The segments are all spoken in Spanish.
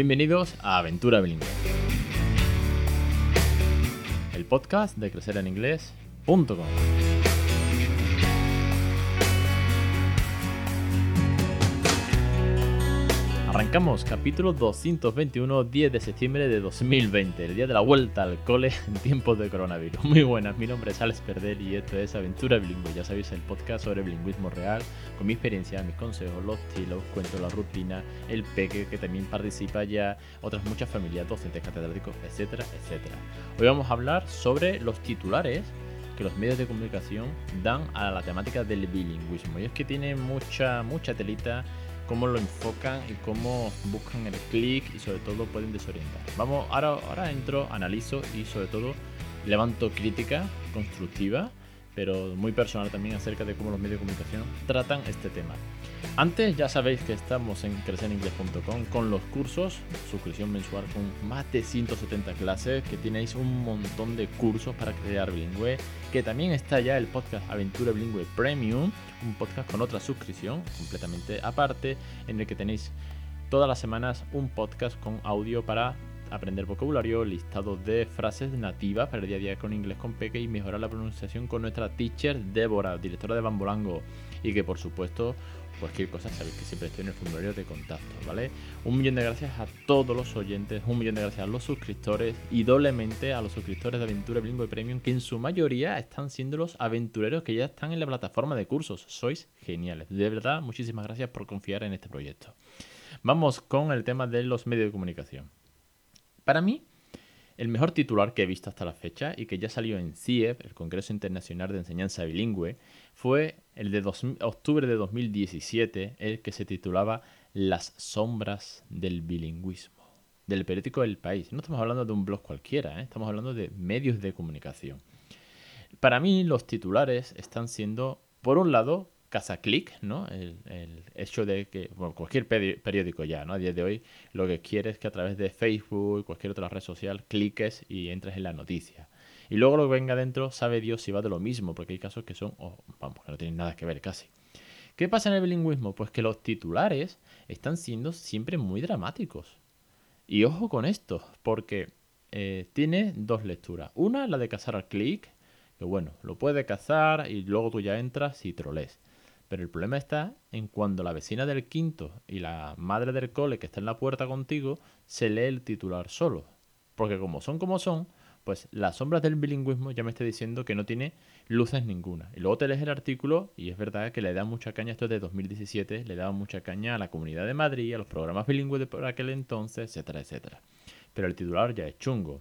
Bienvenidos a Aventura Bilingüe. El podcast de crecereninglés.com. Arrancamos capítulo 221, 10 de septiembre de 2020, el día de la vuelta al cole en tiempos de coronavirus. Muy buenas, mi nombre es Alex Perder y esto es Aventura Bilingüe. Ya sabéis, el podcast sobre bilingüismo real, con mi experiencia, mis consejos, los estilos, cuento la rutina, el peque que también participa ya, otras muchas familias, docentes, catedráticos, etcétera, etcétera. Hoy vamos a hablar sobre los titulares que los medios de comunicación dan a la temática del bilingüismo. Y es que tiene mucha, mucha telita cómo lo enfocan y cómo buscan el clic y sobre todo pueden desorientar. Vamos, ahora, ahora entro, analizo y sobre todo levanto crítica constructiva pero muy personal también acerca de cómo los medios de comunicación tratan este tema. Antes ya sabéis que estamos en crecereningles.com con los cursos, suscripción mensual con más de 170 clases, que tenéis un montón de cursos para crear bilingüe, que también está ya el podcast Aventura Bilingüe Premium, un podcast con otra suscripción completamente aparte, en el que tenéis todas las semanas un podcast con audio para aprender vocabulario, listado de frases nativas para el día a día con inglés con Peque y mejorar la pronunciación con nuestra teacher Débora, directora de Bambolango. Y que por supuesto, cualquier cosa sabéis que siempre estoy en el formulario de contacto, ¿vale? Un millón de gracias a todos los oyentes, un millón de gracias a los suscriptores y doblemente a los suscriptores de Aventura Bilingüe Premium, que en su mayoría están siendo los aventureros que ya están en la plataforma de cursos. Sois geniales. De verdad, muchísimas gracias por confiar en este proyecto. Vamos con el tema de los medios de comunicación. Para mí, el mejor titular que he visto hasta la fecha y que ya salió en CIEP, el Congreso Internacional de Enseñanza Bilingüe, fue el de octubre de 2017, el que se titulaba Las sombras del bilingüismo, del periódico El País. No estamos hablando de un blog cualquiera, ¿eh? estamos hablando de medios de comunicación. Para mí los titulares están siendo, por un lado, clic, ¿no? El, hecho de que, bueno, cualquier periódico ya, ¿no? A día de hoy lo que quiere es que a través de Facebook, cualquier otra red social, cliques y entres en la noticia. Y luego lo que venga dentro, sabe Dios si va de lo mismo, porque hay casos que son, vamos, que no tienen nada que ver casi. ¿Qué pasa en el bilingüismo? Pues que los titulares están siendo siempre muy dramáticos. Y ojo con esto, porque eh, tiene dos lecturas. Una, la de cazar al clic, que bueno, lo puede cazar y luego tú ya entras y troles. Pero el problema está en cuando la vecina del quinto y la madre del cole que está en la puerta contigo se lee el titular solo. Porque como son como son, pues las sombras del bilingüismo ya me está diciendo que no tiene luces ninguna. Y luego te lees el artículo y es verdad que le da mucha caña, esto es de 2017, le daba mucha caña a la Comunidad de Madrid, a los programas bilingües de por aquel entonces, etcétera, etcétera. Pero el titular ya es chungo.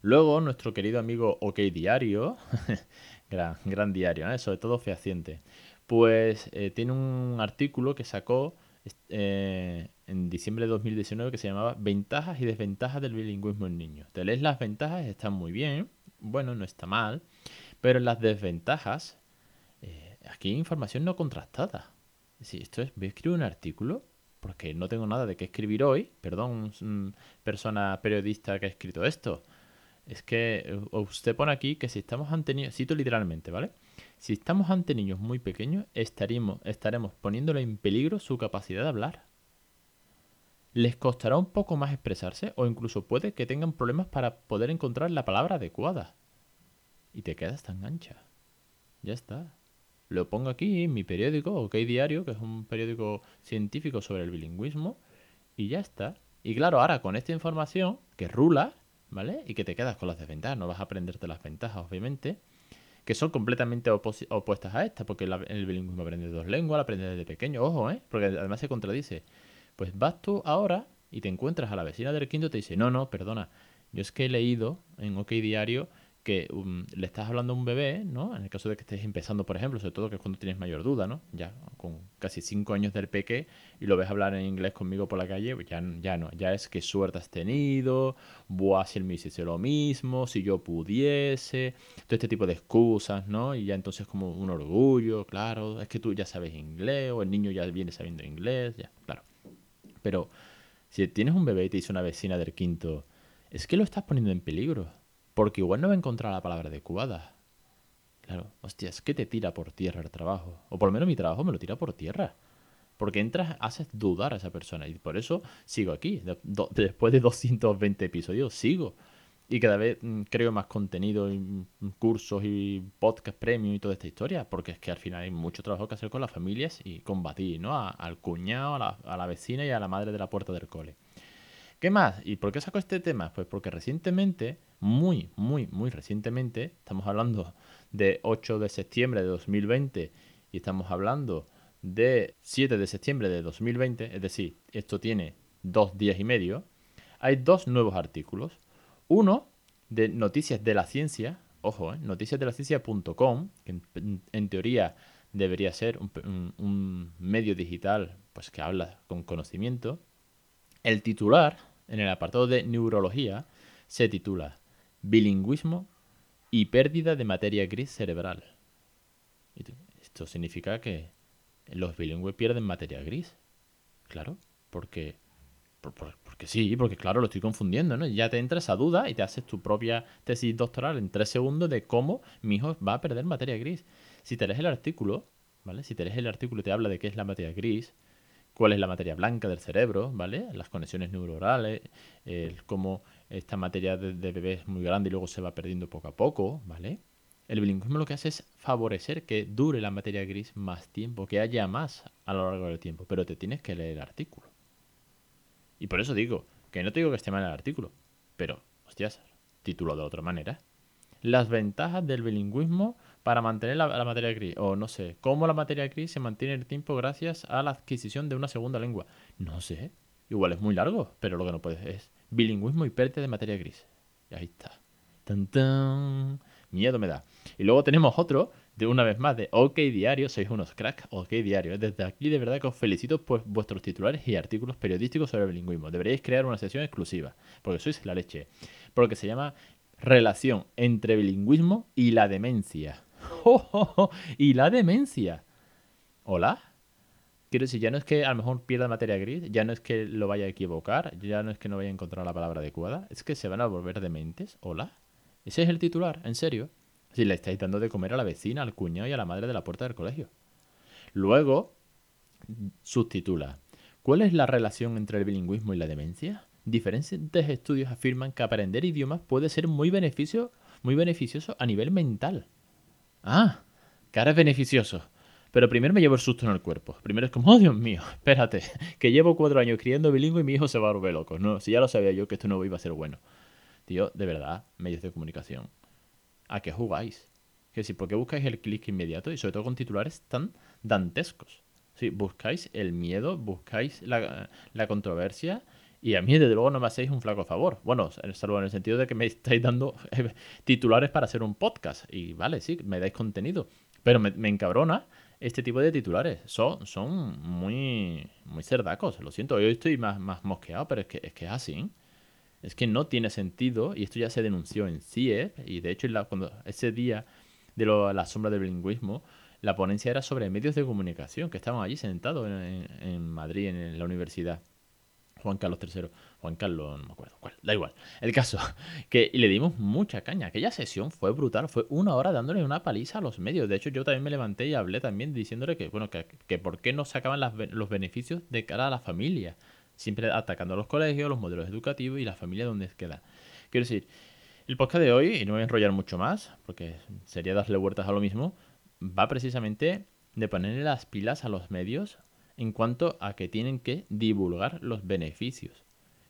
Luego, nuestro querido amigo OK Diario, gran, gran diario, ¿eh? sobre todo fehaciente, pues eh, tiene un artículo que sacó eh, en diciembre de 2019 que se llamaba Ventajas y desventajas del bilingüismo en niños. Te lees las ventajas, están muy bien, bueno, no está mal, pero las desventajas, eh, aquí hay información no contrastada. Si esto es, voy a escribir un artículo porque no tengo nada de qué escribir hoy, perdón, persona periodista que ha escrito esto. Es que usted pone aquí que si estamos ante niños, cito literalmente, ¿vale? Si estamos ante niños muy pequeños, estaremos, estaremos poniéndole en peligro su capacidad de hablar. Les costará un poco más expresarse o incluso puede que tengan problemas para poder encontrar la palabra adecuada. Y te quedas tan ancha. Ya está. Lo pongo aquí en mi periódico, OK Diario, que es un periódico científico sobre el bilingüismo, y ya está. Y claro, ahora con esta información, que rula, ¿vale? Y que te quedas con las desventajas, no vas a aprenderte las ventajas, obviamente que son completamente opuestas a esta, porque el bilingüismo aprende dos lenguas, aprende desde pequeño, ojo, ¿eh? Porque además se contradice. Pues vas tú ahora y te encuentras a la vecina del quinto y te dice, no, no, perdona, yo es que he leído en OK Diario que um, le estás hablando a un bebé, ¿no? En el caso de que estés empezando, por ejemplo, sobre todo que es cuando tienes mayor duda, ¿no? Ya con casi cinco años del peque y lo ves hablar en inglés conmigo por la calle, pues ya, ya no, ya es que suerte has tenido, buah, si él lo mismo, si yo pudiese, todo este tipo de excusas, ¿no? Y ya entonces como un orgullo, claro, es que tú ya sabes inglés o el niño ya viene sabiendo inglés, ya, claro. Pero si tienes un bebé y te dice una vecina del quinto, es que lo estás poniendo en peligro porque igual no va a encontrar la palabra adecuada. Claro, hostia, es que te tira por tierra el trabajo. O por lo menos mi trabajo me lo tira por tierra. Porque entras, haces dudar a esa persona. Y por eso sigo aquí. después de 220 episodios, sigo. Y cada vez mm, creo más contenido y mm, cursos y podcast premium y toda esta historia. Porque es que al final hay mucho trabajo que hacer con las familias y combatir, ¿no? al cuñado, a la, a la vecina y a la madre de la puerta del cole. ¿Qué más? ¿Y por qué saco este tema? Pues porque recientemente, muy, muy, muy recientemente, estamos hablando de 8 de septiembre de 2020 y estamos hablando de 7 de septiembre de 2020, es decir, esto tiene dos días y medio, hay dos nuevos artículos. Uno de Noticias de la Ciencia, ojo, eh, noticiasdelaciencia.com, que en, teoría debería ser un, un medio digital pues que habla con conocimiento. El titular en el apartado de neurología, se titula Bilingüismo y pérdida de materia gris cerebral. Esto significa que los bilingües pierden materia gris. Claro, porque, porque sí, porque claro, lo estoy confundiendo, ¿no? Ya te entra esa duda y te haces tu propia tesis doctoral en tres segundos de cómo mi hijo va a perder materia gris. Si te lees el artículo, ¿vale? Si te lees el artículo y te habla de qué es la materia gris, cuál es la materia blanca del cerebro, ¿vale? Las conexiones neuronales, cómo esta materia de, bebé es muy grande y luego se va perdiendo poco a poco, ¿vale? El bilingüismo lo que hace es favorecer que dure la materia gris más tiempo, que haya más a lo largo del tiempo, pero te tienes que leer el artículo. Y por eso digo, que no te digo que esté mal el artículo, pero, hostias, título de otra manera. Las ventajas del bilingüismo para mantener la, materia gris. O no sé, cómo la materia gris se mantiene el tiempo gracias a la adquisición de una segunda lengua. No sé. Igual es muy largo, pero lo que no puedes es bilingüismo y pérdida de materia gris. Y ahí está. Tan, tan. Miedo me da. Y luego tenemos otro, de una vez más, de OK Diario. Sois unos cracks, OK Diario. Desde aquí de verdad que os felicito por vuestros titulares y artículos periodísticos sobre bilingüismo. Deberíais crear una sesión exclusiva, porque sois la leche. Porque se llama Relación entre bilingüismo y la demencia. Y la demencia. ¿Hola? Quiero decir, ya no es que a lo mejor pierda materia gris, ya no es que lo vaya a equivocar, ya no es que no vaya a encontrar la palabra adecuada, es que se van a volver dementes. ¿Hola? Ese es el titular, en serio. Si le estáis dando de comer a la vecina, al cuñado y a la madre de la puerta del colegio. Luego, subtitula. ¿Cuál es la relación entre el bilingüismo y la demencia? Diferentes estudios afirman que aprender idiomas puede ser muy, beneficio, muy beneficioso a nivel mental. Ah, que ahora es beneficioso. Pero primero me llevo el susto en el cuerpo. Primero es como, oh Dios mío, espérate, que llevo cuatro años criando bilingüe y mi hijo se va a volver loco. No, si ya lo sabía yo que esto no iba a ser bueno. Tío, de verdad, medios de comunicación. ¿A qué jugáis? Que si, ¿por qué buscáis el clic inmediato? Y sobre todo con titulares tan dantescos. Si buscáis el miedo, buscáis la controversia y a mí, desde luego, no me hacéis un flaco favor. Bueno, salvo en el sentido de que me estáis dando eh, titulares para hacer un podcast. Y vale, sí, me dais contenido. Pero me, encabrona este tipo de titulares. Son, son muy, muy cerdacos. Lo siento, yo estoy más, más mosqueado, pero es que, es que es así. Es que no tiene sentido. Y esto ya se denunció en CIE. Y de hecho, cuando ese día de la sombra del bilingüismo, la ponencia era sobre medios de comunicación que estaban allí sentados en, en Madrid, en la universidad. Juan Carlos III, Juan Carlos, no me acuerdo cuál, da igual. El caso, que le dimos mucha caña. Aquella sesión fue brutal, fue una hora dándole una paliza a los medios. De hecho, yo también me levanté y hablé también diciéndole que, bueno, que, que por qué no sacaban los beneficios de cara a la familia. Siempre atacando a los colegios, los modelos educativos y la familia donde queda. Quiero decir, el podcast de hoy, y no voy a enrollar mucho más, porque sería darle vueltas a lo mismo, va precisamente de ponerle las pilas a los medios en cuanto a que tienen que divulgar los beneficios.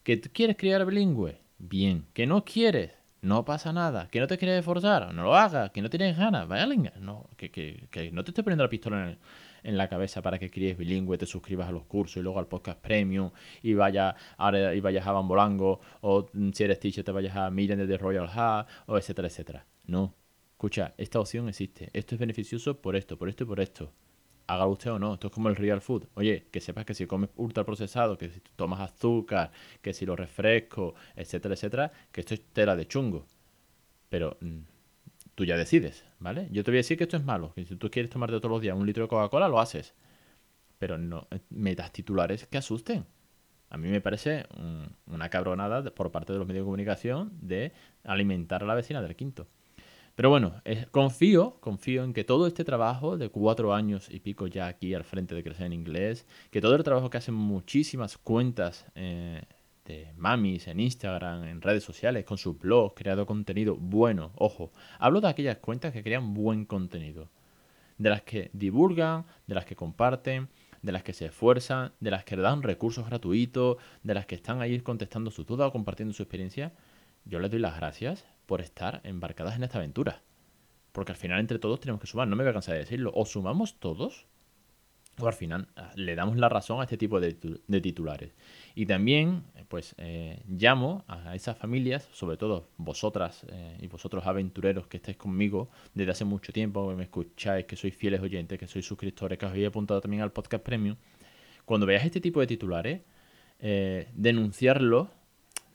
¿Que quieres criar bilingüe? Bien. ¿Que no quieres? No pasa nada. ¿Que no te quieres esforzar? No lo hagas. ¿Que no tienes ganas? Vaya No, que, que, no te esté poniendo la pistola en, la cabeza para que críes bilingüe, te suscribas a los cursos y luego al podcast premium y, vaya, ahora, y vayas a Bambolango o mm, si eres teacher te vayas a Miren de Royal Hub o etcétera, etcétera. No. Escucha, esta opción existe. Esto es beneficioso por esto, por esto y por esto haga usted o no. Esto es como el real food. Oye, que sepas que si comes ultraprocesado, que si tomas azúcar, que si lo refresco, etcétera, etcétera, que esto es tela de chungo. Pero mm, tú ya decides, ¿vale? Yo te voy a decir que esto es malo, que si tú quieres tomarte todos los días un litro de Coca-Cola, lo haces. Pero no metas titulares que asusten. A mí me parece una cabronada por parte de los medios de comunicación de alimentar a la vecina del quinto. Pero bueno, confío, confío en que todo este trabajo de cuatro años y pico ya aquí al frente de Crecer en Inglés, que todo el trabajo que hacen muchísimas cuentas eh, de mamis en Instagram, en redes sociales, con sus blogs, creado contenido bueno, ojo, hablo de aquellas cuentas que crean buen contenido, de las que divulgan, de las que comparten, de las que se esfuerzan, de las que dan recursos gratuitos, de las que están ahí contestando sus dudas o compartiendo su experiencia, yo les doy las gracias por estar embarcadas en esta aventura. Porque al final entre todos tenemos que sumar, no me voy a cansar de decirlo, o sumamos todos, o al final ah, le damos la razón a este tipo de, titulares. Y también, pues, eh, llamo a esas familias, sobre todo vosotras eh, y vosotros aventureros que estáis conmigo desde hace mucho tiempo, que me escucháis, que sois fieles oyentes, que sois suscriptores, que os habéis apuntado también al podcast premium. Cuando veáis este tipo de titulares, eh, denunciarlo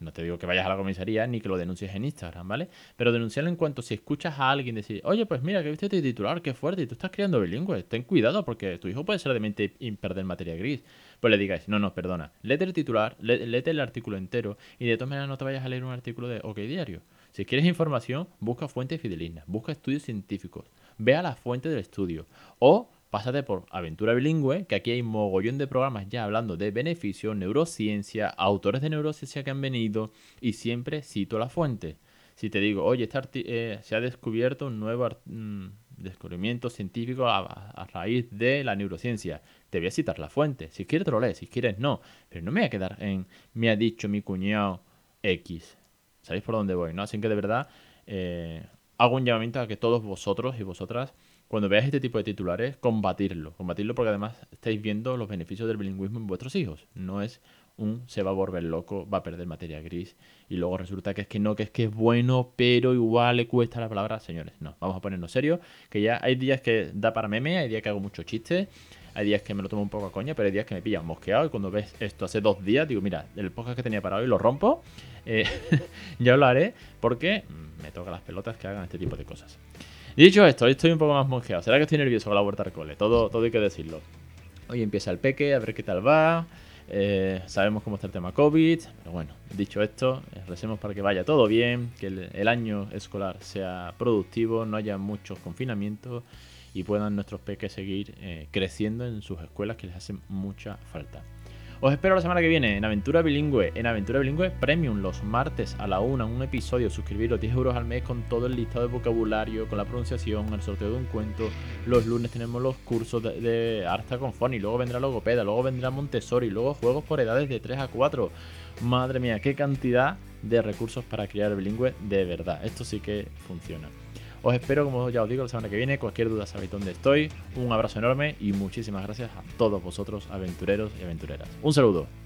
no te digo que vayas a la comisaría ni que lo denuncies en Instagram, ¿vale? Pero denunciarlo en cuanto si escuchas a alguien decir, oye, pues mira, que viste este titular, qué fuerte, y tú estás criando bilingüe, ten cuidado porque tu hijo puede ser de mente y perder materia gris. Pues le digáis, no, no, perdona, léete el titular, léete el artículo entero y de todas maneras no te vayas a leer un artículo de OK Diario. Si quieres información, busca fuentes fidelignas, busca estudios científicos, vea la fuente del estudio o pásate por Aventura Bilingüe, que aquí hay mogollón de programas ya hablando de beneficios, neurociencia, autores de neurociencia que han venido y siempre cito la fuente. Si te digo, oye, eh, se ha descubierto un nuevo mm, descubrimiento científico a, raíz de la neurociencia, te voy a citar la fuente. Si quieres te lo lees, si quieres no. Pero no me voy a quedar en me ha dicho mi cuñado X. ¿Sabéis por dónde voy? ¿no? Así que de verdad eh, hago un llamamiento a que todos vosotros y vosotras cuando veáis este tipo de titulares, combatirlo. Combatirlo porque además estáis viendo los beneficios del bilingüismo en vuestros hijos. No es un se va a volver loco, va a perder materia gris y luego resulta que es que no, que es que es bueno, pero igual le cuesta la palabra. Señores, no, vamos a ponernos serio, que ya hay días que da para meme, hay días que hago muchos chistes, hay días que me lo tomo un poco a coña, pero hay días que me pillan mosqueado y cuando ves esto hace dos días, digo, mira, el podcast que tenía para hoy lo rompo, eh, ya lo haré porque me toca las pelotas que hagan este tipo de cosas. Dicho esto, estoy un poco más monjeado. ¿Será que estoy nervioso con la vuelta al cole? Todo, todo hay que decirlo. Hoy empieza el peque, a ver qué tal va. Eh, sabemos cómo está el tema COVID. Pero bueno, dicho esto, eh, recemos para que vaya todo bien, que el, año escolar sea productivo, no haya muchos confinamientos y puedan nuestros peques seguir eh, creciendo en sus escuelas que les hacen mucha falta. Os espero la semana que viene en Aventura Bilingüe, en Aventura Bilingüe Premium, los martes a la una, un episodio, suscribiros 10 euros al mes con todo el listado de vocabulario, con la pronunciación, el sorteo de un cuento. Los lunes tenemos los cursos de, de Arta con Foni, luego vendrá Logopeda, luego vendrá Montessori, luego juegos por edades de 3 a 4. Madre mía, qué cantidad de recursos para criar bilingüe de verdad. Esto sí que funciona. Os espero, como ya os digo, la semana que viene. Cualquier duda sabéis dónde estoy. Un abrazo enorme y muchísimas gracias a todos vosotros, aventureros y aventureras. Un saludo.